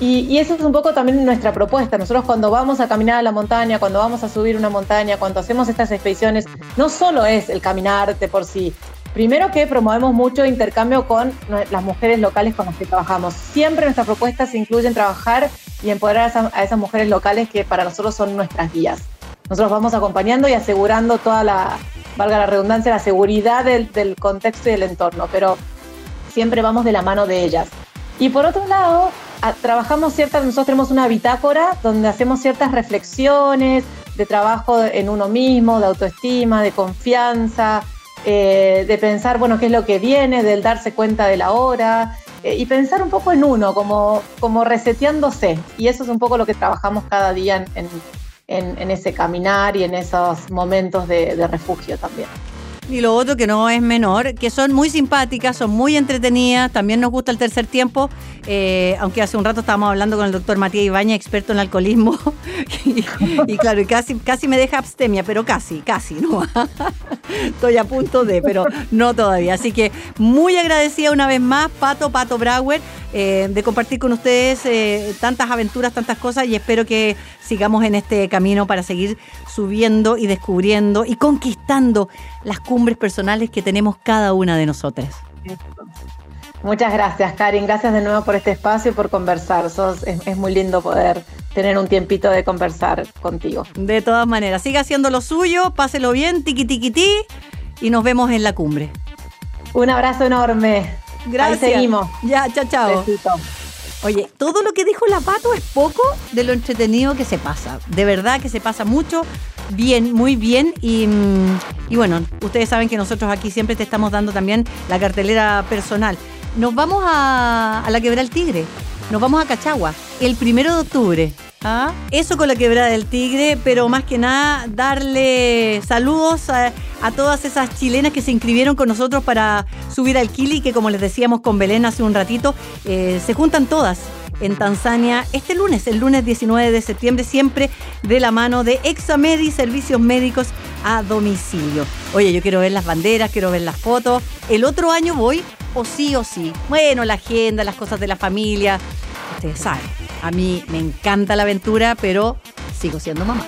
Y, eso es un poco también nuestra propuesta. Nosotros cuando vamos a caminar a la montaña, cuando vamos a subir una montaña, cuando hacemos estas expediciones, no solo es el caminar de por sí. Primero que promovemos mucho intercambio con las mujeres locales con las que trabajamos. Siempre nuestras propuestas incluyen trabajar y empoderar a esas mujeres locales que para nosotros son nuestras guías. Nosotros vamos acompañando y asegurando toda la, valga la redundancia, la seguridad del, contexto y del entorno, pero siempre vamos de la mano de ellas. Y por otro lado, trabajamos ciertas, nosotros tenemos una bitácora donde hacemos ciertas reflexiones de trabajo en uno mismo, de autoestima, de confianza, eh, de pensar, bueno, qué es lo que viene, del darse cuenta de la hora eh, y pensar un poco en uno, como, como reseteándose. Y eso es un poco lo que trabajamos cada día en, en, ese caminar y en esos momentos de, refugio también. Y lo otro que no es menor, que son muy simpáticas, son muy entretenidas, también nos gusta el tercer tiempo, eh, aunque hace un rato estábamos hablando con el doctor Matías Ibaña, experto en alcoholismo, y, claro, casi, casi me deja abstemia, pero casi, casi, ¿no? Estoy a punto de, pero no todavía. Así que muy agradecida una vez más, Pato, Pato Brauer, eh, de compartir con ustedes eh, tantas aventuras, tantas cosas y espero que sigamos en este camino para seguir subiendo y descubriendo y conquistando las cumbres personales que tenemos cada una de nosotras. Muchas gracias, Karin. Gracias de nuevo por este espacio y por conversar. es, muy lindo poder tener un tiempito de conversar contigo. De todas maneras, siga haciendo lo suyo, páselo bien, tiqui tiqui ti, y nos vemos en la cumbre. Un abrazo enorme. Gracias. Ahí seguimos. Ya, chao, chao. Oye, todo lo que dijo la Pato es poco de lo entretenido que se pasa. De verdad que se pasa mucho, bien, muy bien. Y, y bueno, ustedes saben que nosotros aquí siempre te estamos dando también la cartelera personal. Nos vamos a, a la Quebra el Tigre. Nos vamos a Cachagua el primero de octubre. ¿Ah? Eso con la quebrada del tigre, pero más que nada darle saludos a, todas esas chilenas que se inscribieron con nosotros para subir al Kili, que como les decíamos con Belén hace un ratito, eh, se juntan todas en Tanzania este lunes, el lunes 19 de septiembre, siempre de la mano de Examedi, servicios médicos a domicilio. Oye, yo quiero ver las banderas, quiero ver las fotos. El otro año voy o sí o sí. Bueno, la agenda, las cosas de la familia, ustedes saben. A mí me encanta la aventura, pero sigo siendo mamá.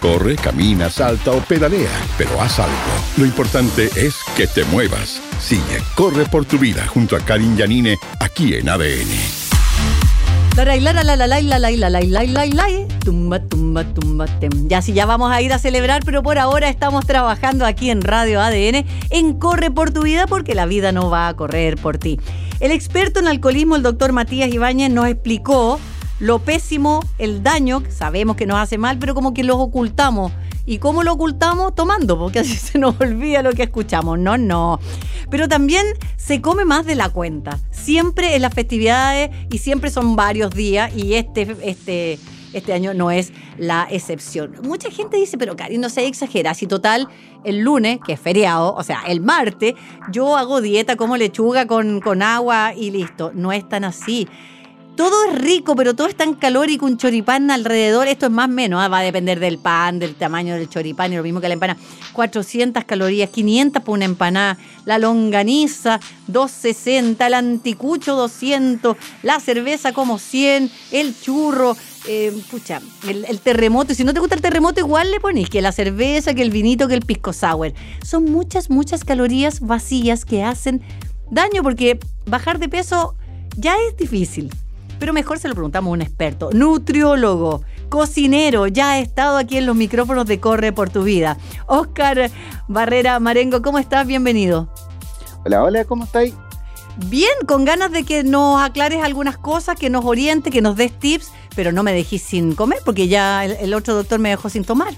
Corre, camina, salta o pedalea, pero haz algo. Lo importante es que te muevas. Sigue, corre por tu vida junto a Karin Yanine aquí en ADN. Tumba, tumba, tumba, Ya si ya vamos a ir a celebrar, pero por ahora estamos trabajando aquí en Radio ADN en Corre por tu vida porque la vida no va a correr por ti. El experto en alcoholismo, el doctor Matías Ibáñez, nos explicó lo pésimo, el daño, sabemos que nos hace mal, pero como que lo ocultamos ¿Y cómo lo ocultamos? Tomando, porque así se nos olvida lo que escuchamos. No, no. Pero también se come más de la cuenta. Siempre en las festividades y siempre son varios días y este, este, este año no es la excepción. Mucha gente dice, pero Cari, no se exagera. Si total, el lunes, que es feriado, o sea, el martes, yo hago dieta como lechuga con, con agua y listo. No es tan así todo es rico, pero todo es tan calórico, un choripán alrededor, esto es más o menos, ah, va a depender del pan, del tamaño del choripán y lo mismo que la empanada. 400 calorías, 500 por una empanada, la longaniza 260, el anticucho 200, la cerveza como 100, el churro, eh, pucha, el, terremoto. Y si no te gusta el terremoto, igual le pones que la cerveza, que el vinito, que el pisco sour. Son muchas, muchas calorías vacías que hacen daño porque bajar de peso ya es difícil pero mejor se lo preguntamos a un experto, nutriólogo, cocinero, ya ha estado aquí en los micrófonos de Corre por tu vida. Oscar Barrera Marengo, ¿cómo estás? Bienvenido. Hola, hola, ¿cómo estáis? Bien, con ganas de que nos aclares algunas cosas, que nos oriente, que nos des tips, pero no me dejé sin comer porque ya el, el otro doctor me dejó sin tomar.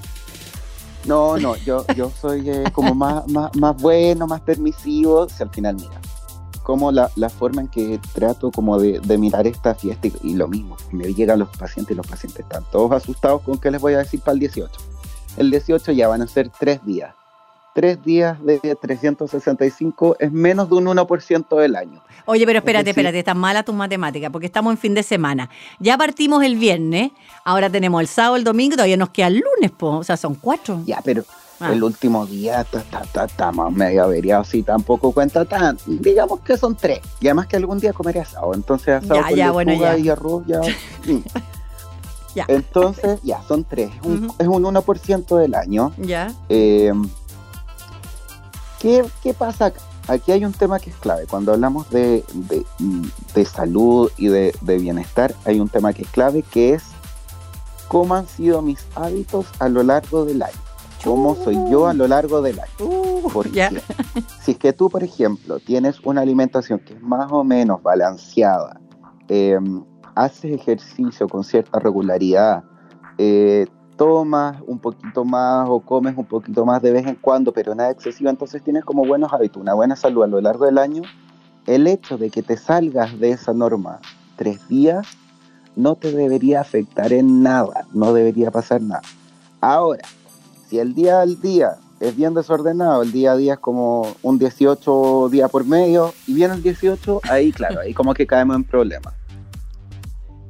No, no, yo, yo soy eh, como más, más, más bueno, más permisivo. Si al final, mira, como la, la forma en que trato como de, de mirar esta fiesta y, y lo mismo, me llegan los pacientes y los pacientes están todos asustados con qué les voy a decir para el 18. El 18 ya van a ser tres días. Tres días de 365 es menos de un 1% del año. Oye, pero espérate, espérate, están malas tus matemáticas porque estamos en fin de semana. Ya partimos el viernes, ahora tenemos el sábado, el domingo, todavía nos queda el lunes, po. o sea, son cuatro. Ya, pero Ah. el último día ta- ta- ta- estamos medio averiados y tampoco cuenta tan. Digamos que son tres. Y además que algún día comeré asado. Entonces asado Ya, con ya, bueno, ya. y arroz ya. mm. Ya. Entonces, ya, son tres. Es un, Ujú. es un 1% del año. Ya. Eh, ¿qué, qué pasa acá? Aquí hay un tema que es clave. Cuando hablamos de, de- de salud y de, de bienestar, hay un tema que es clave que es cómo han sido mis hábitos a lo largo del año. ¿Cómo soy yo a lo largo del año? Uh, Porque ya. si es que tú, por ejemplo, tienes una alimentación que es más o menos balanceada, eh, haces ejercicio con cierta regularidad, eh, tomas un poquito más o comes un poquito más de vez en cuando, pero nada excesivo, entonces tienes como buenos hábitos, una buena salud a lo largo del año, el hecho de que te salgas de esa norma tres días no te debería afectar en nada, no debería pasar nada. Ahora, si el día al día es bien desordenado, el día a día es como un 18 día por medio, y viene el 18, ahí claro, ahí como que caemos en problemas.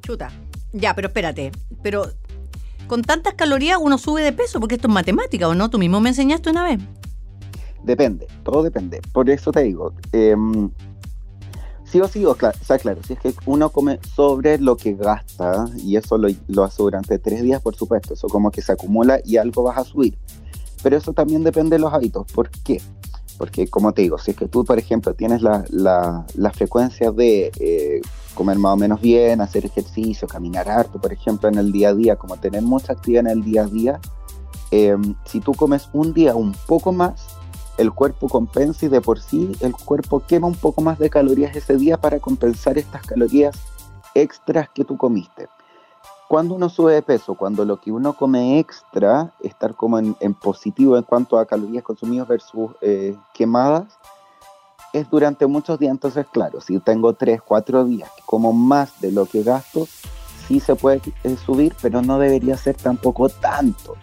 Chuta. Ya, pero espérate. Pero con tantas calorías uno sube de peso porque esto es matemática, ¿o no? Tú mismo me enseñaste una vez. Depende, todo depende. Por eso te digo, em, sí o sí, o, cla- o sea, claro, si es que uno come sobre lo que gasta, y eso lo, lo hace durante tres días, por supuesto, eso como que se acumula y algo vas a subir. Pero eso también depende de los hábitos. ¿Por qué? Porque, como te digo, si es que tú, por ejemplo, tienes la, la, la frecuencia de eh, comer más o menos bien, hacer ejercicio, caminar harto, por ejemplo, en el día a día, como tener mucha actividad en el día a día, em, si tú comes un día un poco más, el cuerpo compensa y de por sí el cuerpo quema un poco más de calorías ese día para compensar estas calorías extras que tú comiste. Cuando uno sube de peso, cuando lo que uno come extra, estar como en, positivo en cuanto a calorías consumidas versus eh, quemadas, es durante muchos días. Entonces, claro, si tengo 3, 4 días que como más de lo que gasto, sí se puede eh, subir, pero no debería ser tampoco tanto.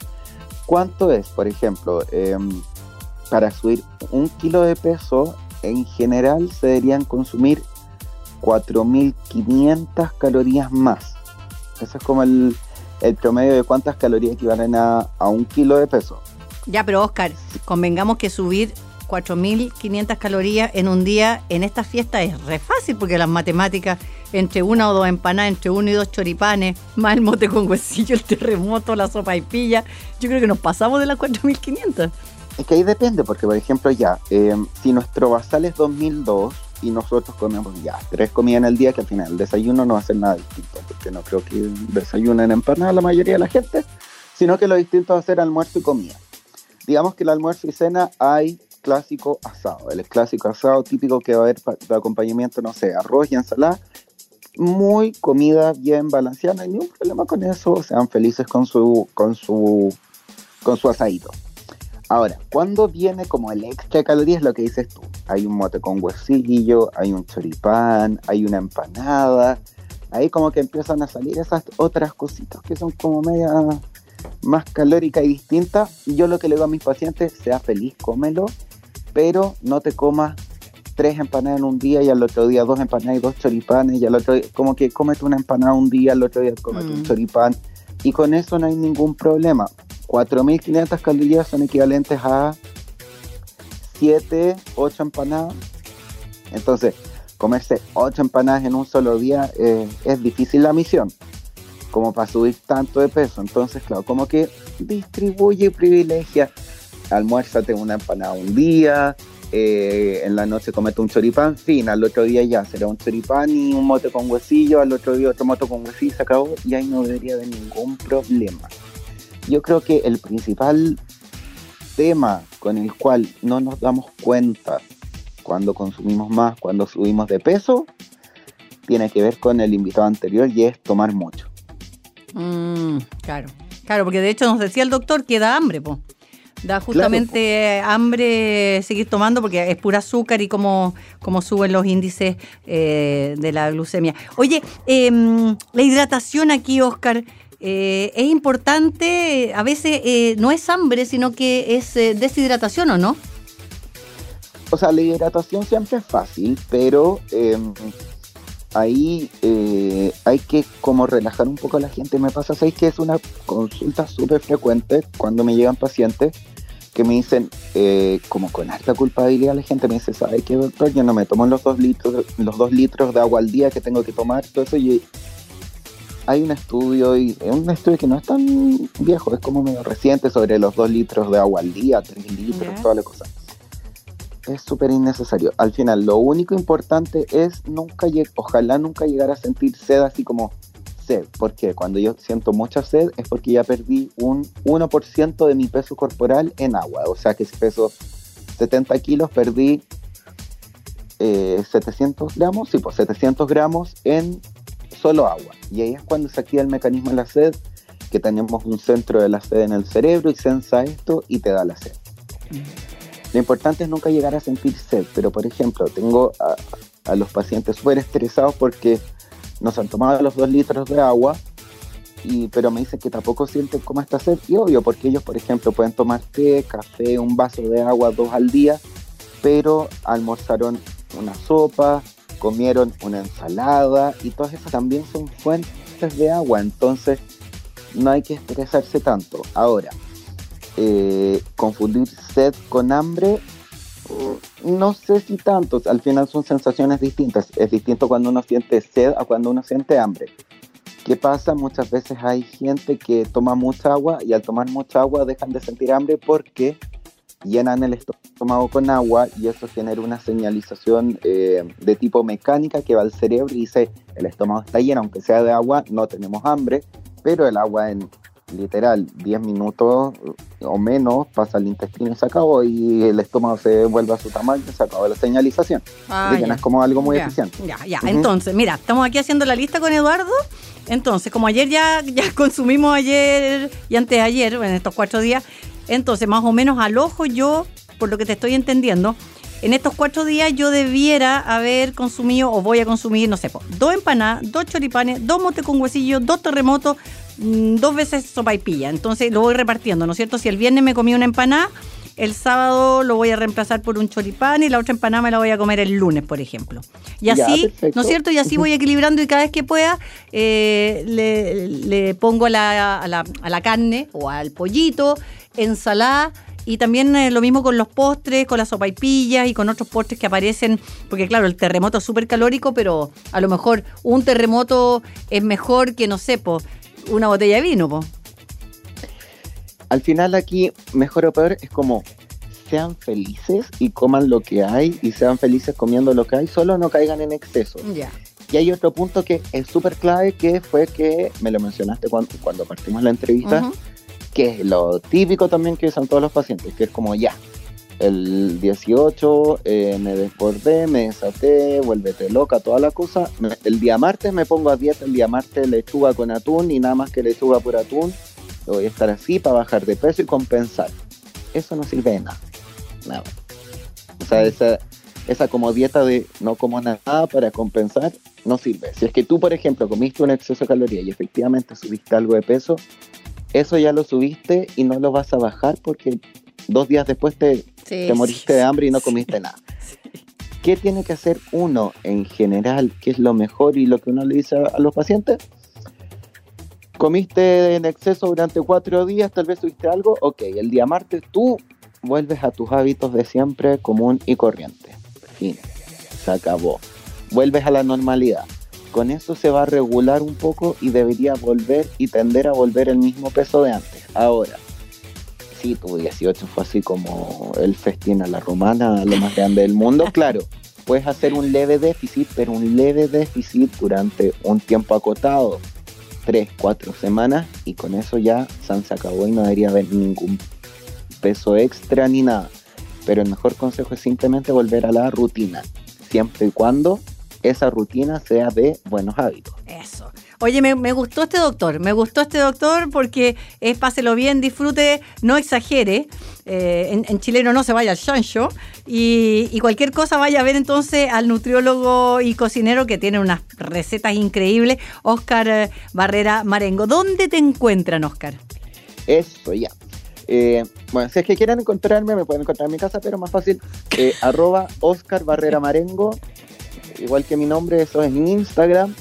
¿Cuánto es, por ejemplo? em, para subir un kilo de peso, en general se deberían consumir 4.500 calorías más. Ese es como el, el promedio de cuántas calorías equivalen a, a un kilo de peso. Ya, pero Oscar, convengamos que subir 4.500 calorías en un día en esta fiesta es re fácil porque las matemáticas entre una o dos empanadas, entre uno y dos choripanes, más el mote con huesillo, el terremoto, la sopa y pilla, yo creo que nos pasamos de las 4.500. Es que ahí depende, porque por ejemplo ya, eh, si nuestro basal es 2002 y nosotros comemos ya tres comidas en el día, que al final el desayuno no va a ser nada distinto, porque no creo que desayunen empanada la mayoría de la gente, sino que lo distinto va a ser almuerzo y comida. Digamos que el almuerzo y cena hay clásico asado, el clásico asado típico que va a haber de acompañamiento, no sé, arroz y ensalada, muy comida bien balanceada, no hay ningún problema con eso, sean felices con su, con su, con su asadito. Ahora, cuando viene como el extra de calorías, lo que dices tú, hay un mote con huesillo, hay un choripán, hay una empanada, ahí como que empiezan a salir esas otras cositas que son como media más calóricas y distintas. Y yo lo que le digo a mis pacientes, sea feliz, cómelo, pero no te comas tres empanadas en un día y al otro día dos empanadas y dos choripanes y al otro día, como que cómete una empanada un día, al otro día cómete Mm. un choripán y con eso no hay ningún problema. 4.500 calorías son equivalentes a 7, 8 empanadas. Entonces, comerse 8 empanadas en un solo día es difícil la misión, como para subir tanto de peso. Entonces, claro, como que distribuye y privilegia. Almuérzate una empanada un día, eh, en la noche comete un choripán, fin, al otro día ya será un choripán y un mote con huesillo, al otro día otro mote con huesillo, se acabó y ahí no debería haber ningún problema. Yo creo que el principal tema con el cual no nos damos cuenta cuando consumimos más, cuando subimos de peso, tiene que ver con el invitado anterior y es tomar mucho. Mm, claro, claro, porque de hecho nos decía el doctor que da hambre, po. Da justamente hambre seguir tomando porque es pura azúcar y como, como suben los índices eh, de la glucemia. Oye, em, la hidratación aquí, Oscar, eh, es importante, a veces eh, no es hambre, sino que es deshidratación, ¿o no? O sea, la hidratación siempre es fácil, pero em, ahí hay que como relajar un poco a la gente. Me pasa, ¿sabéis que es una consulta súper frecuente cuando me llegan pacientes que me dicen, eh, como con harta culpabilidad la gente me dice, ¿sabe qué, doctor? Yo no me tomo los dos litros, los dos litros de agua al día que tengo que tomar, todo eso. Y hay un estudio, y es un estudio que no es tan viejo, es como medio reciente, sobre los dos litros de agua al día, tres litros, toda la cosa. Es súper innecesario. Al final, lo único importante es nunca, ojalá nunca llegar a sentir sed así como sed. Porque cuando yo siento mucha sed es porque ya perdí un 1% de mi peso corporal en agua. O sea que si peso 70 kilos, perdí 700 eh, gramos, sí, pues 700 gramos en solo agua. Y ahí es cuando se activa el mecanismo de la sed, que tenemos un centro de la sed en el cerebro y sensa esto y te da la sed. Lo importante es nunca llegar a sentir sed, pero por ejemplo, tengo a, los pacientes súper estresados porque nos han tomado los dos litros de agua, y, pero me dicen que tampoco sienten como esta sed. Y obvio, porque ellos, por ejemplo, pueden tomar té, café, un vaso de agua dos al día, pero almorzaron una sopa, comieron una ensalada y todas esas también son fuentes de agua. Entonces, no hay que estresarse tanto. Ahora, eh, confundir sed con hambre no sé si tanto, al final son sensaciones distintas. Es distinto cuando uno siente sed a cuando uno siente hambre. ¿Qué pasa? Muchas veces hay gente que toma mucha agua y al tomar mucha agua dejan de sentir hambre porque llenan el estómago con agua y eso genera una señalización eh, de tipo mecánica que va al cerebro y dice el estómago está lleno, aunque sea de agua, no tenemos hambre, pero el agua en literal 10 minutos o menos pasa el intestino y se acabó y el estómago se vuelve a su tamaño y se acabó la señalización. Ah, es como algo muy eficiente. Ya, ya. Entonces, mira, estamos aquí haciendo la lista con Eduardo. Entonces, como ayer ya, ya consumimos ayer y antes de ayer, en estos cuatro días, entonces más o menos al ojo yo, por lo que te estoy entendiendo, en estos cuatro días yo debiera haber consumido o voy a consumir, no sé, dos empanadas, dos choripanes, dos motes con huesillos, dos terremotos, Mm, dos veces sopa y pilla. Entonces lo voy repartiendo, ¿no es cierto? Si el viernes me comí una empanada, el sábado lo voy a reemplazar por un choripán y la otra empanada me la voy a comer el lunes, por ejemplo. Y así, ¿no es cierto? Y así voy equilibrando y cada vez que pueda eh, le, pongo a la, a, la, a la carne o al pollito, ensalada y también eh, lo mismo con los postres, con la sopa y y con otros postres que aparecen, porque claro, el terremoto es súper calórico, pero a lo mejor un terremoto es mejor que, no sé, pues una botella de vino, po. Al final aquí, mejor o peor, es como sean felices y coman lo que hay y sean felices comiendo lo que hay, solo no caigan en exceso. Ya. Y hay otro punto que es súper clave, que fue que me lo mencionaste cuando, cuando partimos la entrevista, que es lo típico también que son todos los pacientes, que es como ya, el 18 eh, me desbordé, me desaté, vuélvete loca, toda la cosa. El día martes me pongo a dieta, el día martes lechuga con atún y nada más que lechuga por atún. Voy a estar así para bajar de peso y compensar. Eso no sirve de nada. Nada. O sea, esa, esa como dieta de no como nada para compensar, no sirve. Si es que tú, por ejemplo, comiste un exceso de calorías y efectivamente subiste algo de peso, eso ya lo subiste y no lo vas a bajar porque dos días después te, te moriste de hambre y no comiste nada. ¿Qué tiene que hacer uno en general? ¿Qué es lo mejor y lo que uno le dice a, los pacientes? ¿Comiste en exceso durante cuatro días? ¿Tal vez tuviste algo? Ok, el día martes tú vuelves a tus hábitos de siempre común y corriente. Fin. Se acabó. Vuelves a la normalidad. Con eso se va a regular un poco y debería volver y tender a volver el mismo peso de antes. Ahora, tu 18 fue así como el festín a la romana, lo más grande del mundo, claro, puedes hacer un leve déficit, pero un leve déficit durante un tiempo acotado, 3, 4 semanas, y con eso ya San se acabó y no debería haber ningún peso extra ni nada. Pero el mejor consejo es simplemente volver a la rutina, siempre y cuando esa rutina sea de buenos hábitos. Eso. Oye, me, me gustó este doctor, me gustó este doctor porque es páselo bien, disfrute, no exagere. Eh, en, en chileno no se vaya al chancho y, y cualquier cosa vaya a ver entonces al nutriólogo y cocinero que tiene unas recetas increíbles, Oscar eh, Barrera Marengo. ¿Dónde te encuentran, Oscar? Eso, ya. Eh, bueno, si es que quieren encontrarme, me pueden encontrar en mi casa, pero más fácil, eh, arroba Oscar Barrera Marengo, igual que mi nombre, eso es en Instagram.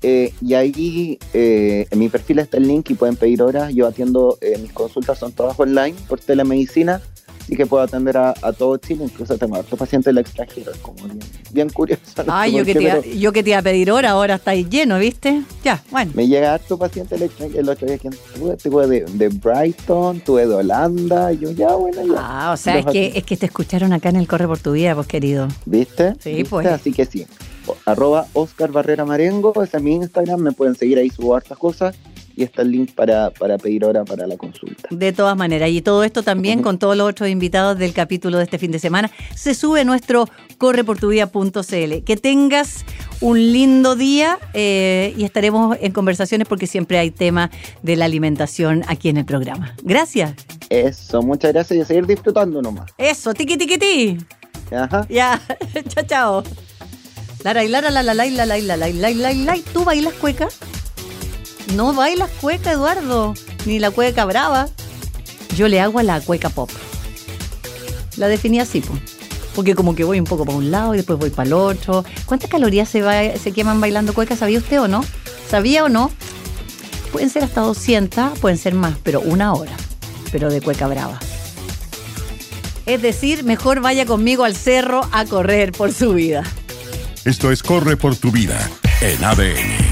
Eh, y ahí eh, en mi perfil está el link y pueden pedir horas. Yo atiendo, eh, mis consultas son todas online por telemedicina y que puedo atender a, a todo Chile, incluso tengo hartos pacientes del extranjero, es como bien, bien curioso. no Ay, sé yo que, qué, te, iba- pero yo que te iba a pedir hora, ahora estáis lleno, ¿viste? Ya, bueno. Me llega harto paciente extranjero, el otro día quien tuve, tuve de, de Brighton, tuve de Holanda, yo ya, bueno, ya. Ah, o sea, es que, es que te escucharon acá en el Corre por tu Vida, pues querido. ¿Viste? Sí, ¿Viste? pues. Así que sí. O- Arroba Oscar Barrera Marengo, ese es mi Instagram, me pueden seguir ahí, subo hartas cosas y está el link para, para pedir hora para la consulta. De todas maneras, y todo esto también con todos los otros invitados del capítulo de este fin de semana, se sube a nuestro correportuvida.cl. Que tengas un lindo día eh, y estaremos en conversaciones porque siempre hay tema de la alimentación aquí en el programa. Gracias. Eso, muchas gracias y a seguir disfrutando nomás. Eso, tiqui tiqui ti. Ajá. Ya, chao, chao. Lara y Lara, la la la la la la la la la la ¿Tú bailas cueca? No bailas cueca, Eduardo. Ni la cueca brava. Yo le hago a la cueca pop. La definí así, po. Porque como que voy un poco para un lado y después voy para el otro. ¿Cuántas calorías se, va- se queman bailando cueca? ¿Sabía usted o no? ¿Sabía o no? Pueden ser hasta 200, pueden ser más, pero una hora. Pero de cueca brava. Es decir, mejor vaya conmigo al cerro a correr por su vida. Esto es Corre por tu vida en ADN.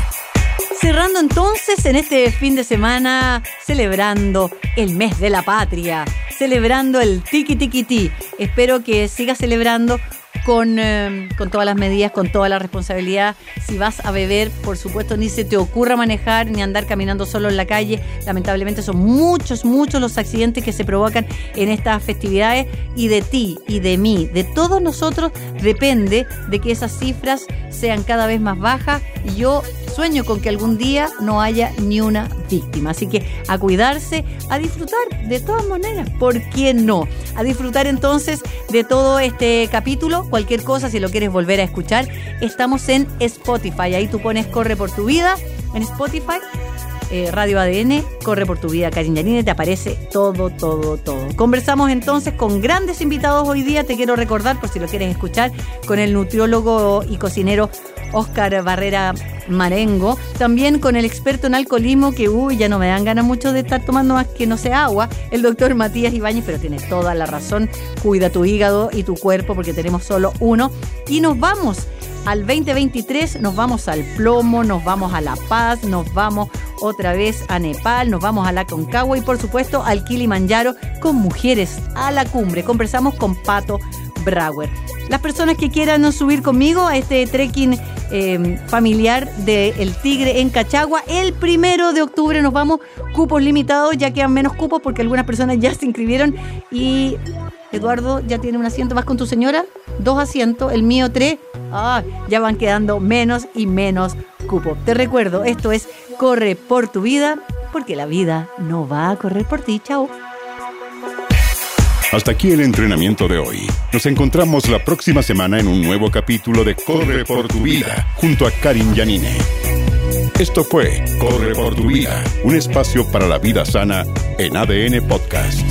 Cerrando entonces en este fin de semana, celebrando el mes de la patria, celebrando el tiki tiki ti. Espero que sigas celebrando con, eh, con todas las medidas, con toda la responsabilidad. Si vas a beber, por supuesto, ni se te ocurra manejar ni andar caminando solo en la calle. Lamentablemente son muchos, muchos los accidentes que se provocan en estas festividades y de ti y de mí, de todos nosotros, depende de que esas cifras sean cada vez más bajas y yo sueño con que algún día no haya ni una víctima. Así que a cuidarse, a disfrutar de todas maneras, ¿por qué no? A disfrutar entonces de todo este capítulo, cualquier cosa, si lo quieres volver a escuchar, estamos en Spotify, ahí tú pones Corre por tu vida en Spotify. eh, Radio ADN, Corre por tu vida, Karin Yanine, te aparece todo, todo, todo. Conversamos entonces con grandes invitados hoy día, te quiero recordar, por si lo quieres escuchar, con el nutriólogo y cocinero Oscar Barrera Marengo, también con el experto en alcoholismo, que uy, ya no me dan ganas mucho de estar tomando más que no sea agua, el doctor Matías Ibáñez, pero tiene toda la razón, cuida tu hígado y tu cuerpo porque tenemos solo uno. Y nos vamos al 2023, nos vamos al plomo, nos vamos a La Paz, nos vamos otra vez a Nepal, nos vamos a la Concagua y por supuesto al Kilimanjaro con mujeres a la cumbre. Conversamos con Pato Brauer. Las personas que quieran subir conmigo a este trekking eh, familiar de El Tigre en Cachagua, el primero de octubre nos vamos, cupos limitados, ya quedan menos cupos porque algunas personas ya se inscribieron y Eduardo ya tiene un asiento, ¿vas con tu señora? Dos asientos, el mío tres. Ah, ya van quedando menos y menos cupos. Te recuerdo, esto es Corre por tu vida, porque la vida no va a correr por ti. Chao. Hasta aquí el entrenamiento de hoy. Nos encontramos la próxima semana en un nuevo capítulo de Corre por tu vida junto a Karin Yanine. Esto fue Corre por tu vida, un espacio para la vida sana en ADN Podcast.